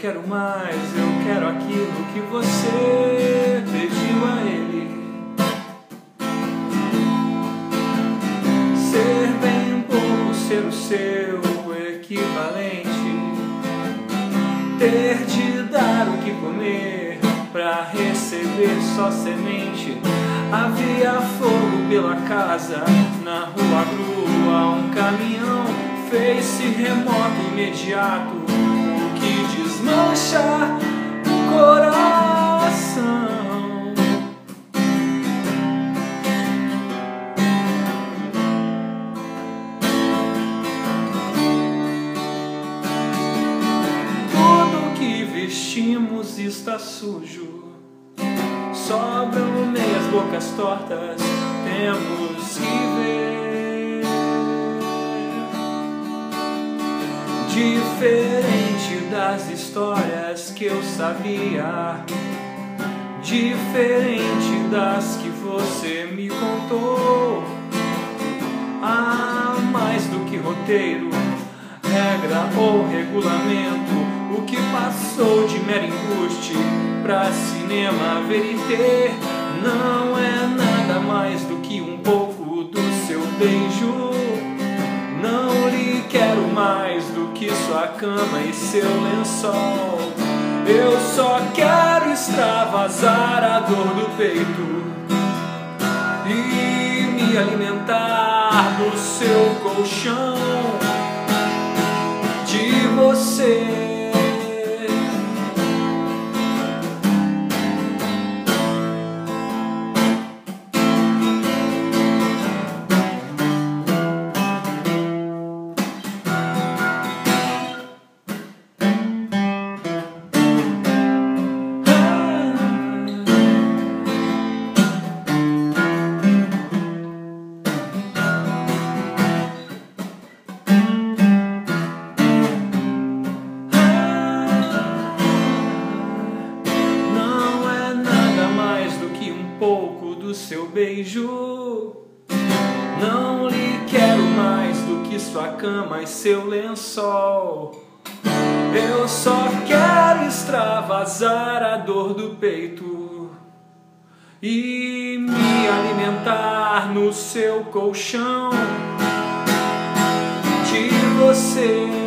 Quero mais, eu quero aquilo que você pediu a ele. Ser bem pouco, ser o seu equivalente. Ter de dar o que comer pra receber só semente. Havia fogo pela casa, na rua grua um caminhão fez-se remoto imediato, desmancha o coração. Tudo que vestimos está sujo. Sobram meias bocas tortas, temos que ver. Diferente das histórias que eu sabia, diferente das que você me contou. Há mais do que roteiro, regra ou regulamento. O que passou de mero embuste pra cinema veriter não é nada mais do que um pouco do seu beijo. Que sua cama e seu lençol. Eu só quero extravasar a dor do peito e me alimentar do seu colchão de você. Beijo. Não lhe quero mais do que sua cama e seu lençol. Eu só quero extravasar a dor do peito e me alimentar no seu colchão de você.